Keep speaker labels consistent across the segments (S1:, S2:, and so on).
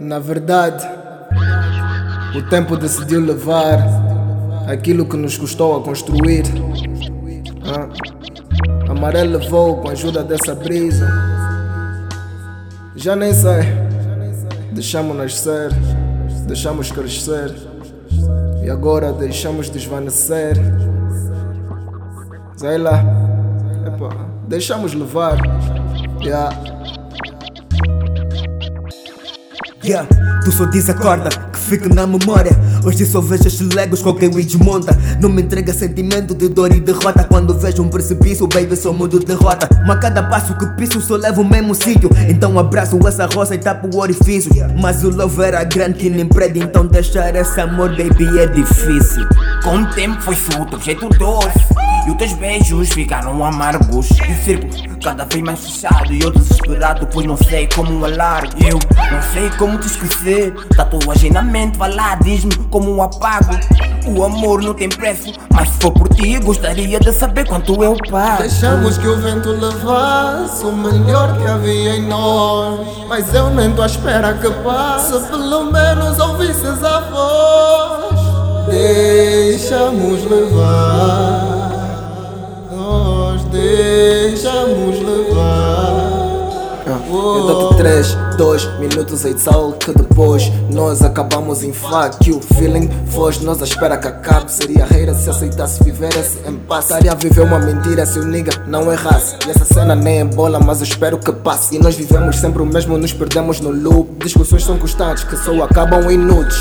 S1: Na verdade, o tempo decidiu levar aquilo que nos custou a construir. Ah, amarelo levou com a ajuda dessa brisa. Já nem sei. Deixamos nascer, deixamos crescer e agora deixamos desvanecer. Sei lá, Epa, deixamos levar. Yeah.
S2: Yeah, tu só desacorda que fica na memória. Hoje só vejo estes legos com quem o desmonta. Não me entrega sentimento de dor e derrota. Quando vejo um precipício, baby, só mudo derrota. Mas a cada passo que piso, só levo o mesmo sítio. Então abraço essa roça e tapo o orifício. Mas o love era grande que nem prédio. Então deixar esse amor, baby, é difícil.
S3: Com o tempo foi fruto, objeto doce. E os teus beijos ficaram amargos. E o cada vez mais fechado. E eu desesperado, pois não sei como alargo. Eu não sei como te esquecer. Tatuagem na mente, vai lá, diz-me como apago. O amor não tem preço, mas se for por ti, gostaria de saber quanto eu pago.
S1: Deixamos que o vento levasse o melhor que havia em nós. Mas eu nem tô à espera que passe, pelo menos ouvisses a voz. Deixamos levar, nós deixamos levar. Eu dou-te 3, 2 minutos de sal que depois nós acabamos em fuck you feeling foge nós à espera que acabe. Seria reira se aceitasse viver esse impasse Estaria a viver uma mentira se o nigga não errasse. E essa cena nem é bola mas eu espero que passe. E nós vivemos sempre o mesmo nos perdemos no loop. Discussões são constantes que só acabam em nudes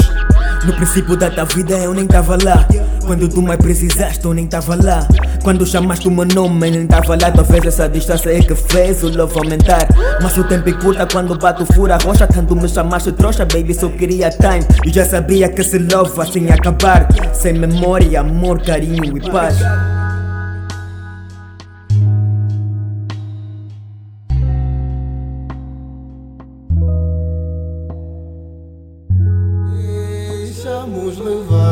S2: No princípio da tua vida eu nem tava lá. Quando tu mais precisaste, eu nem tava lá. Quando chamaste o meu nome, eu nem tava lá. Talvez essa distância é que fez o love aumentar. Mas o tempo encurta quando bato fura rocha. Tanto me chamaste trouxa, baby, só queria time. E já sabia que esse love assim ia acabar. Sem memória, amor, carinho e paz.
S1: Deixamos levar